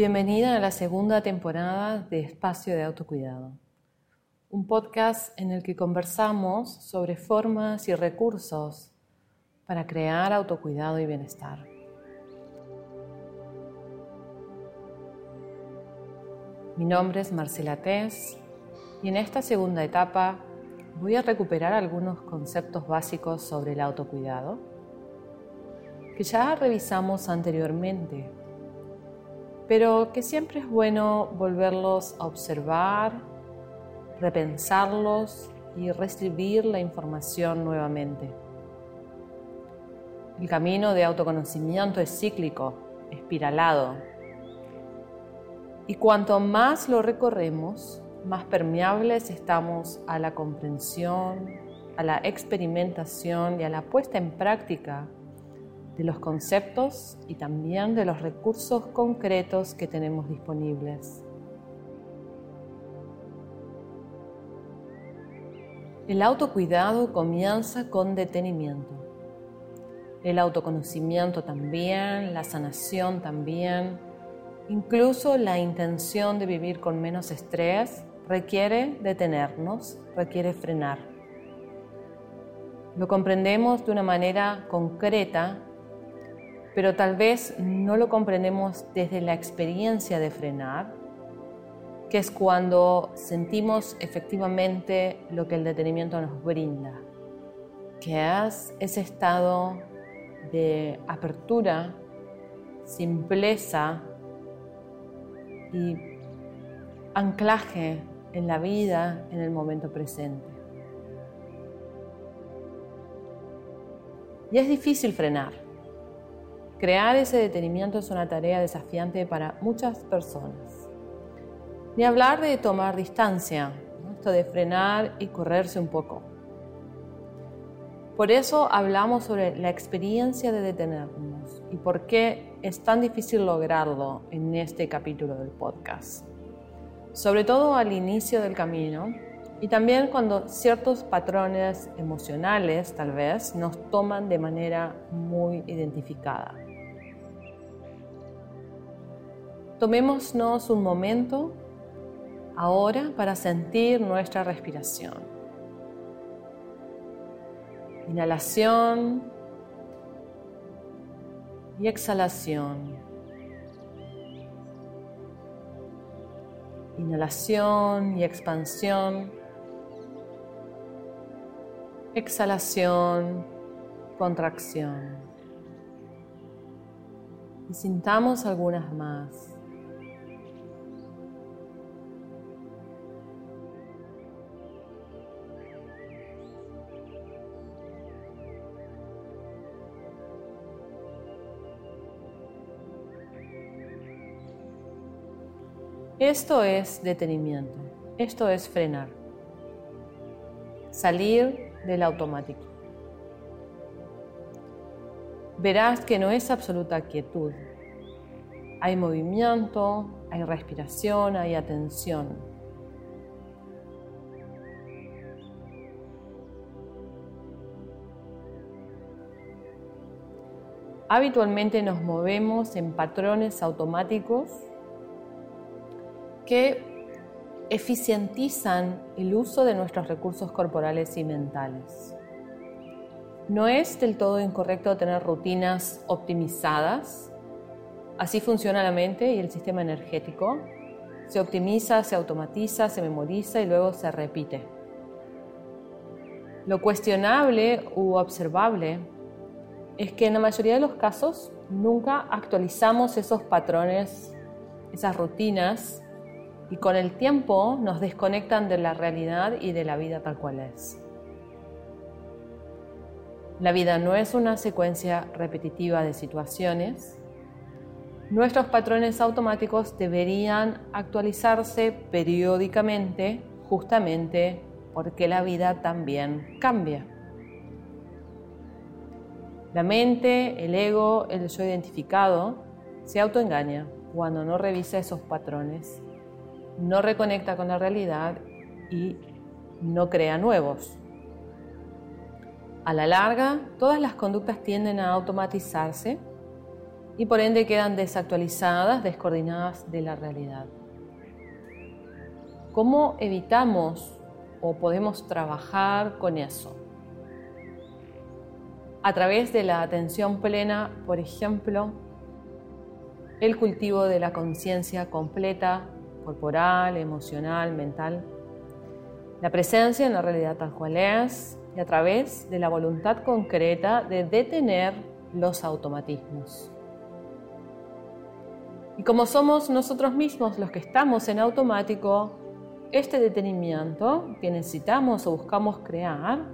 Bienvenida a la segunda temporada de Espacio de Autocuidado, un podcast en el que conversamos sobre formas y recursos para crear autocuidado y bienestar. Mi nombre es Marcela Tess y en esta segunda etapa voy a recuperar algunos conceptos básicos sobre el autocuidado que ya revisamos anteriormente pero que siempre es bueno volverlos a observar, repensarlos y recibir la información nuevamente. El camino de autoconocimiento es cíclico, espiralado, y cuanto más lo recorremos, más permeables estamos a la comprensión, a la experimentación y a la puesta en práctica de los conceptos y también de los recursos concretos que tenemos disponibles. El autocuidado comienza con detenimiento. El autoconocimiento también, la sanación también, incluso la intención de vivir con menos estrés requiere detenernos, requiere frenar. Lo comprendemos de una manera concreta pero tal vez no lo comprendemos desde la experiencia de frenar, que es cuando sentimos efectivamente lo que el detenimiento nos brinda, que es ese estado de apertura, simpleza y anclaje en la vida en el momento presente. Y es difícil frenar Crear ese detenimiento es una tarea desafiante para muchas personas. Ni hablar de tomar distancia, esto de frenar y correrse un poco. Por eso hablamos sobre la experiencia de detenernos y por qué es tan difícil lograrlo en este capítulo del podcast. Sobre todo al inicio del camino y también cuando ciertos patrones emocionales tal vez nos toman de manera muy identificada. Tomémonos un momento ahora para sentir nuestra respiración. Inhalación y exhalación. Inhalación y expansión. Exhalación, contracción. Y sintamos algunas más. Esto es detenimiento, esto es frenar, salir del automático. Verás que no es absoluta quietud. Hay movimiento, hay respiración, hay atención. Habitualmente nos movemos en patrones automáticos que eficientizan el uso de nuestros recursos corporales y mentales. No es del todo incorrecto tener rutinas optimizadas. Así funciona la mente y el sistema energético. Se optimiza, se automatiza, se memoriza y luego se repite. Lo cuestionable u observable es que en la mayoría de los casos nunca actualizamos esos patrones, esas rutinas y con el tiempo nos desconectan de la realidad y de la vida tal cual es. La vida no es una secuencia repetitiva de situaciones. Nuestros patrones automáticos deberían actualizarse periódicamente justamente porque la vida también cambia. La mente, el ego, el yo identificado se autoengaña cuando no revisa esos patrones no reconecta con la realidad y no crea nuevos. A la larga, todas las conductas tienden a automatizarse y por ende quedan desactualizadas, descoordinadas de la realidad. ¿Cómo evitamos o podemos trabajar con eso? A través de la atención plena, por ejemplo, el cultivo de la conciencia completa, corporal, emocional, mental, la presencia en la realidad tal cual es y a través de la voluntad concreta de detener los automatismos. Y como somos nosotros mismos los que estamos en automático, este detenimiento que necesitamos o buscamos crear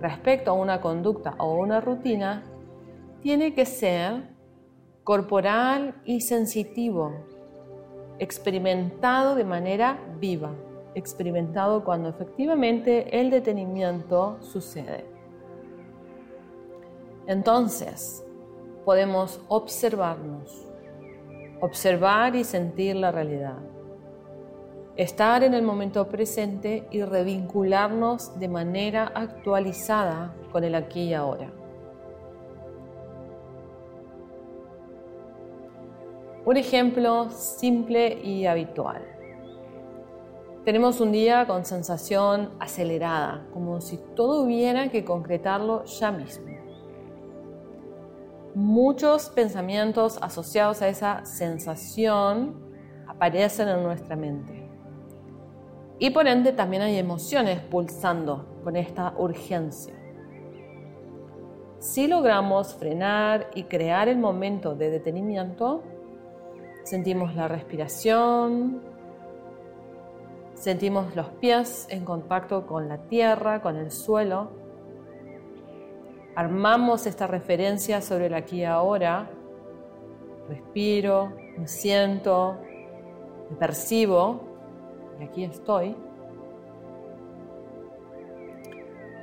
respecto a una conducta o una rutina tiene que ser corporal y sensitivo, experimentado de manera viva, experimentado cuando efectivamente el detenimiento sucede. Entonces, podemos observarnos, observar y sentir la realidad estar en el momento presente y revincularnos de manera actualizada con el aquí y ahora. Un ejemplo simple y habitual. Tenemos un día con sensación acelerada, como si todo hubiera que concretarlo ya mismo. Muchos pensamientos asociados a esa sensación aparecen en nuestra mente. Y por ende también hay emociones pulsando con esta urgencia. Si logramos frenar y crear el momento de detenimiento, sentimos la respiración, sentimos los pies en contacto con la tierra, con el suelo, armamos esta referencia sobre el aquí y ahora, respiro, me siento, me percibo aquí estoy.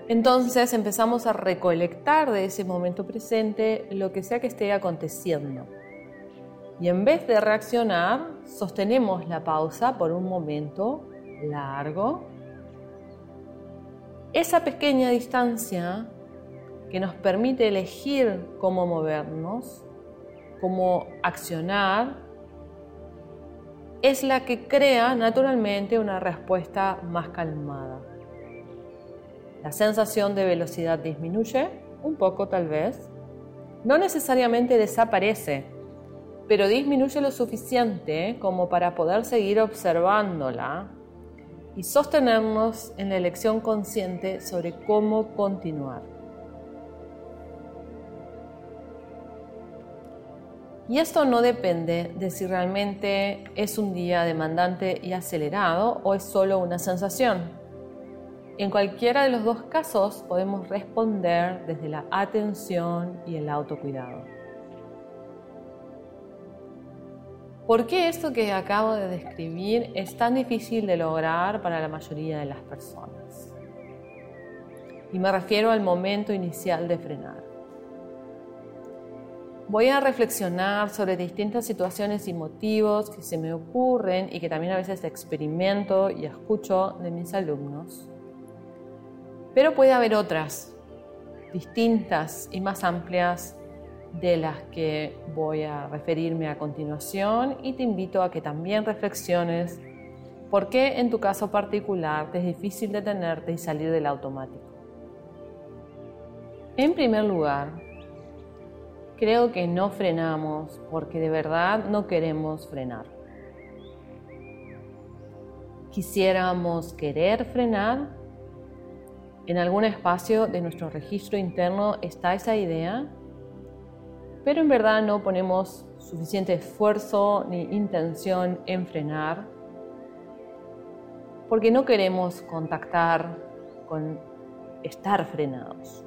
Entonces empezamos a recolectar de ese momento presente lo que sea que esté aconteciendo. Y en vez de reaccionar, sostenemos la pausa por un momento largo. Esa pequeña distancia que nos permite elegir cómo movernos, cómo accionar es la que crea naturalmente una respuesta más calmada. La sensación de velocidad disminuye, un poco tal vez. No necesariamente desaparece, pero disminuye lo suficiente como para poder seguir observándola y sostenernos en la elección consciente sobre cómo continuar. Y esto no depende de si realmente es un día demandante y acelerado o es solo una sensación. En cualquiera de los dos casos podemos responder desde la atención y el autocuidado. ¿Por qué esto que acabo de describir es tan difícil de lograr para la mayoría de las personas? Y me refiero al momento inicial de frenar. Voy a reflexionar sobre distintas situaciones y motivos que se me ocurren y que también a veces experimento y escucho de mis alumnos. Pero puede haber otras, distintas y más amplias de las que voy a referirme a continuación y te invito a que también reflexiones por qué en tu caso particular te es difícil detenerte y salir del automático. En primer lugar, Creo que no frenamos porque de verdad no queremos frenar. Quisiéramos querer frenar. En algún espacio de nuestro registro interno está esa idea, pero en verdad no ponemos suficiente esfuerzo ni intención en frenar porque no queremos contactar con estar frenados.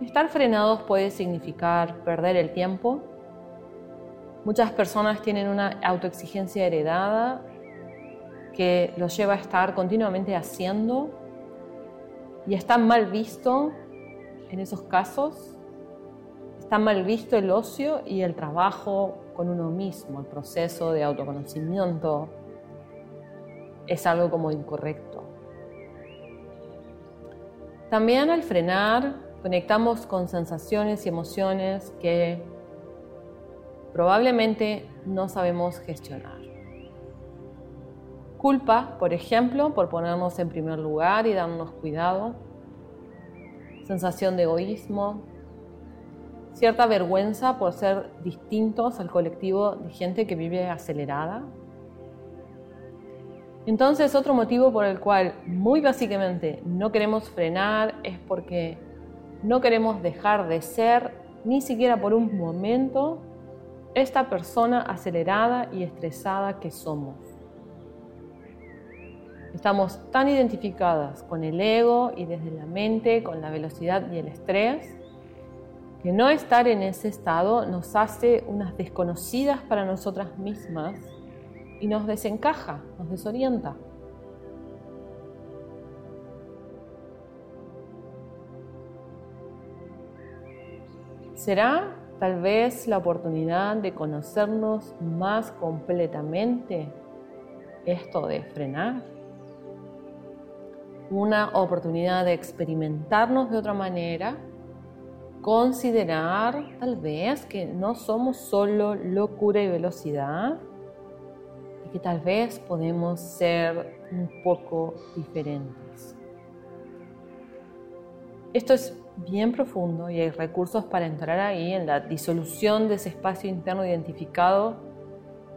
Estar frenados puede significar perder el tiempo. Muchas personas tienen una autoexigencia heredada que los lleva a estar continuamente haciendo y está mal visto en esos casos. Está mal visto el ocio y el trabajo con uno mismo, el proceso de autoconocimiento es algo como incorrecto. También al frenar conectamos con sensaciones y emociones que probablemente no sabemos gestionar. Culpa, por ejemplo, por ponernos en primer lugar y darnos cuidado. Sensación de egoísmo. Cierta vergüenza por ser distintos al colectivo de gente que vive acelerada. Entonces, otro motivo por el cual muy básicamente no queremos frenar es porque no queremos dejar de ser ni siquiera por un momento esta persona acelerada y estresada que somos. Estamos tan identificadas con el ego y desde la mente, con la velocidad y el estrés, que no estar en ese estado nos hace unas desconocidas para nosotras mismas y nos desencaja, nos desorienta. ¿Será tal vez la oportunidad de conocernos más completamente esto de frenar? Una oportunidad de experimentarnos de otra manera, considerar tal vez que no somos solo locura y velocidad, que tal vez podemos ser un poco diferentes. Esto es bien profundo y hay recursos para entrar ahí en la disolución de ese espacio interno identificado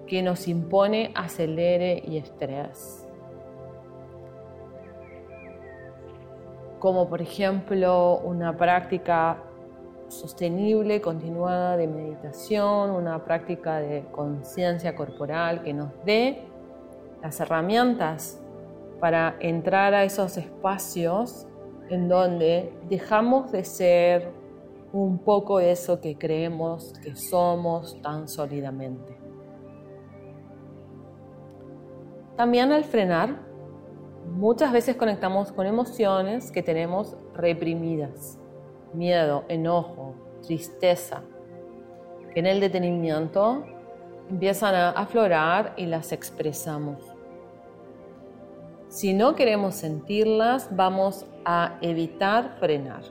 que nos impone acelere y estrés. Como por ejemplo una práctica sostenible, continuada de meditación, una práctica de conciencia corporal que nos dé las herramientas para entrar a esos espacios en donde dejamos de ser un poco eso que creemos que somos tan sólidamente. También al frenar, muchas veces conectamos con emociones que tenemos reprimidas miedo, enojo, tristeza, que en el detenimiento empiezan a aflorar y las expresamos. Si no queremos sentirlas, vamos a evitar frenar.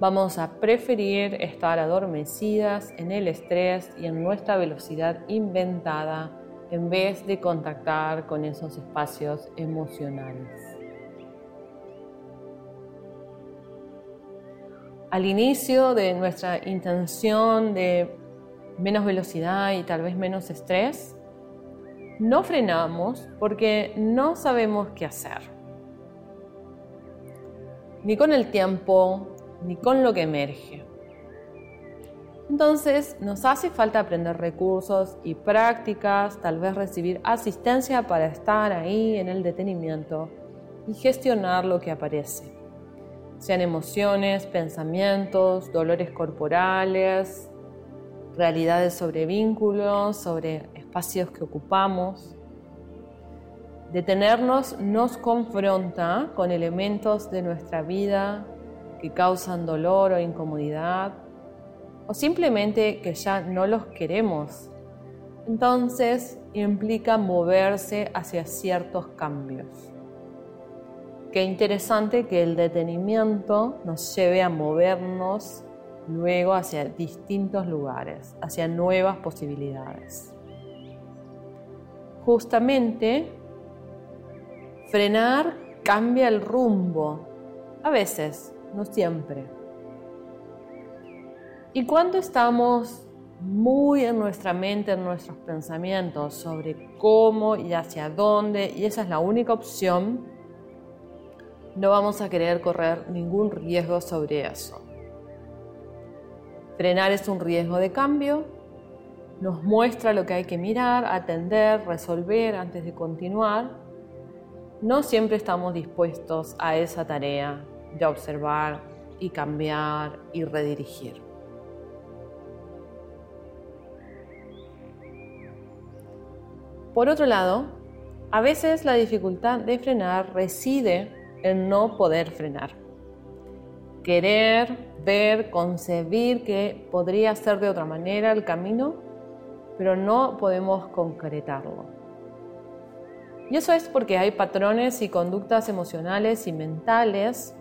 Vamos a preferir estar adormecidas en el estrés y en nuestra velocidad inventada en vez de contactar con esos espacios emocionales. Al inicio de nuestra intención de menos velocidad y tal vez menos estrés, no frenamos porque no sabemos qué hacer. Ni con el tiempo, ni con lo que emerge. Entonces nos hace falta aprender recursos y prácticas, tal vez recibir asistencia para estar ahí en el detenimiento y gestionar lo que aparece sean emociones, pensamientos, dolores corporales, realidades sobre vínculos, sobre espacios que ocupamos. Detenernos nos confronta con elementos de nuestra vida que causan dolor o incomodidad o simplemente que ya no los queremos. Entonces implica moverse hacia ciertos cambios. Qué interesante que el detenimiento nos lleve a movernos luego hacia distintos lugares, hacia nuevas posibilidades. Justamente, frenar cambia el rumbo, a veces, no siempre. Y cuando estamos muy en nuestra mente, en nuestros pensamientos sobre cómo y hacia dónde, y esa es la única opción, no vamos a querer correr ningún riesgo sobre eso. Frenar es un riesgo de cambio, nos muestra lo que hay que mirar, atender, resolver antes de continuar. No siempre estamos dispuestos a esa tarea de observar y cambiar y redirigir. Por otro lado, a veces la dificultad de frenar reside el no poder frenar. Querer, ver, concebir que podría ser de otra manera el camino, pero no podemos concretarlo. Y eso es porque hay patrones y conductas emocionales y mentales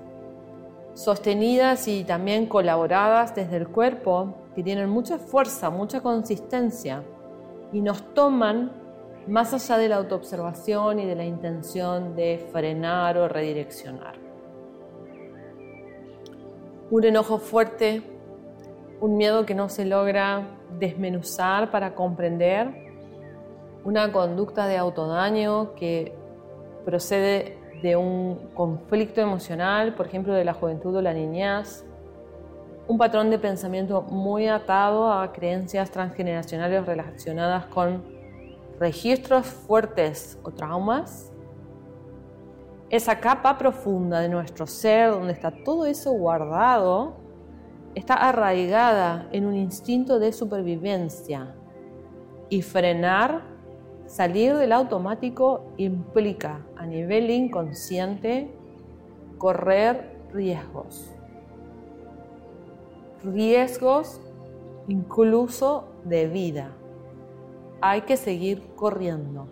sostenidas y también colaboradas desde el cuerpo, que tienen mucha fuerza, mucha consistencia y nos toman más allá de la autoobservación y de la intención de frenar o redireccionar. Un enojo fuerte, un miedo que no se logra desmenuzar para comprender, una conducta de autodaño que procede de un conflicto emocional, por ejemplo, de la juventud o la niñez, un patrón de pensamiento muy atado a creencias transgeneracionales relacionadas con registros fuertes o traumas, esa capa profunda de nuestro ser donde está todo eso guardado, está arraigada en un instinto de supervivencia y frenar, salir del automático implica a nivel inconsciente correr riesgos. Riesgos incluso de vida hay que seguir corriendo.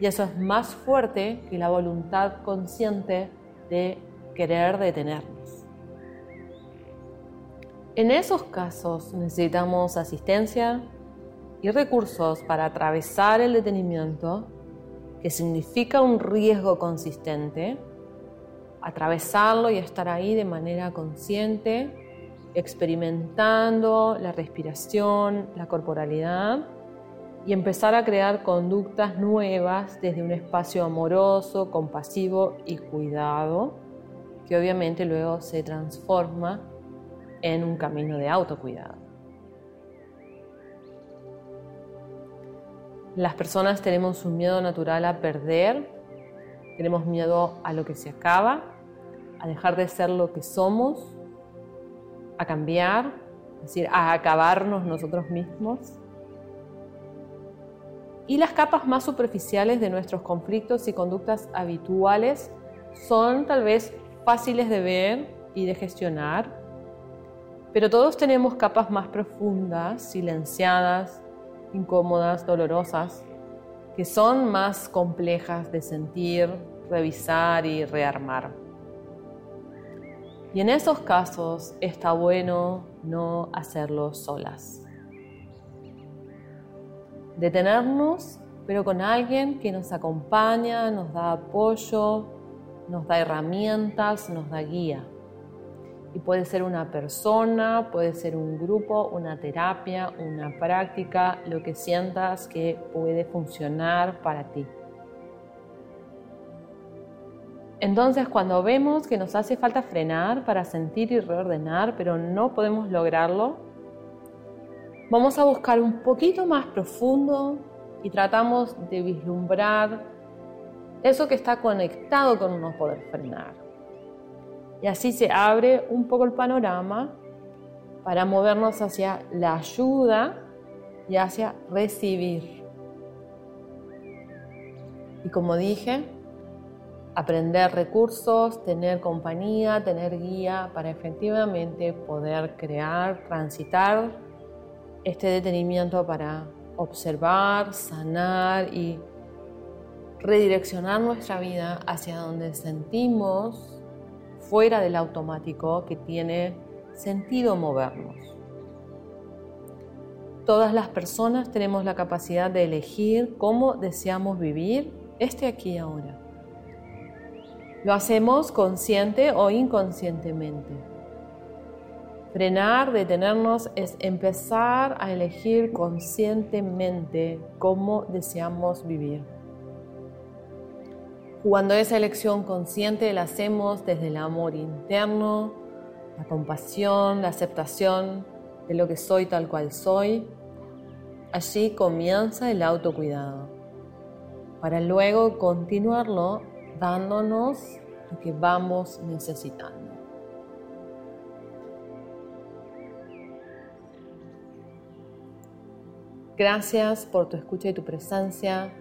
Y eso es más fuerte que la voluntad consciente de querer detenernos. En esos casos necesitamos asistencia y recursos para atravesar el detenimiento, que significa un riesgo consistente, atravesarlo y estar ahí de manera consciente, experimentando la respiración, la corporalidad y empezar a crear conductas nuevas desde un espacio amoroso, compasivo y cuidado, que obviamente luego se transforma en un camino de autocuidado. Las personas tenemos un miedo natural a perder, tenemos miedo a lo que se acaba, a dejar de ser lo que somos, a cambiar, es decir, a acabarnos nosotros mismos y las capas más superficiales de nuestros conflictos y conductas habituales son tal vez fáciles de ver y de gestionar, pero todos tenemos capas más profundas, silenciadas, incómodas, dolorosas, que son más complejas de sentir, revisar y rearmar. Y en esos casos está bueno no hacerlo solas detenernos, pero con alguien que nos acompaña, nos da apoyo, nos da herramientas, nos da guía. Y puede ser una persona, puede ser un grupo, una terapia, una práctica, lo que sientas que puede funcionar para ti. Entonces, cuando vemos que nos hace falta frenar para sentir y reordenar, pero no podemos lograrlo, Vamos a buscar un poquito más profundo y tratamos de vislumbrar eso que está conectado con no poder frenar. Y así se abre un poco el panorama para movernos hacia la ayuda y hacia recibir. Y como dije, aprender recursos, tener compañía, tener guía para efectivamente poder crear, transitar este detenimiento para observar, sanar y redireccionar nuestra vida hacia donde sentimos fuera del automático que tiene sentido movernos. Todas las personas tenemos la capacidad de elegir cómo deseamos vivir este aquí y ahora. Lo hacemos consciente o inconscientemente. Frenar, detenernos, es empezar a elegir conscientemente cómo deseamos vivir. Cuando esa elección consciente la hacemos desde el amor interno, la compasión, la aceptación de lo que soy tal cual soy, allí comienza el autocuidado, para luego continuarlo dándonos lo que vamos necesitando. Gracias por tu escucha y tu presencia.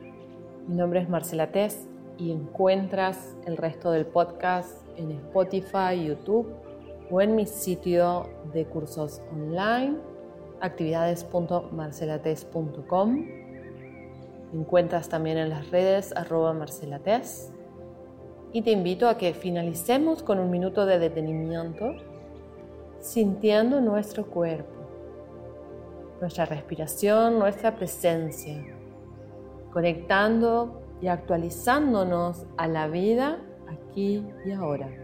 Mi nombre es Marcela Tess y encuentras el resto del podcast en Spotify, YouTube o en mi sitio de cursos online actividades.marcelates.com. Encuentras también en las redes arroba marcelates. Y te invito a que finalicemos con un minuto de detenimiento, sintiendo nuestro cuerpo, nuestra respiración, nuestra presencia, conectando y actualizándonos a la vida aquí y ahora.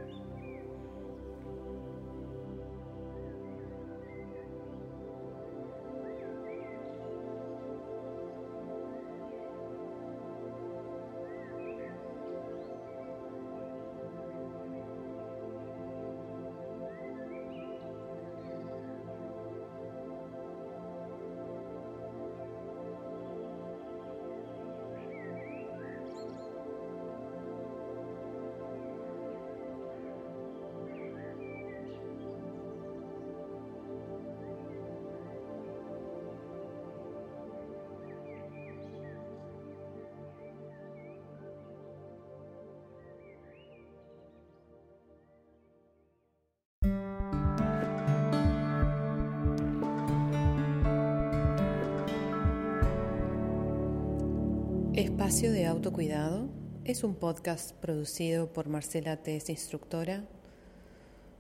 Espacio de Autocuidado es un podcast producido por Marcela Tess, instructora.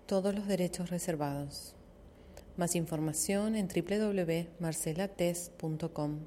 Todos los derechos reservados. Más información en www.marcelates.com.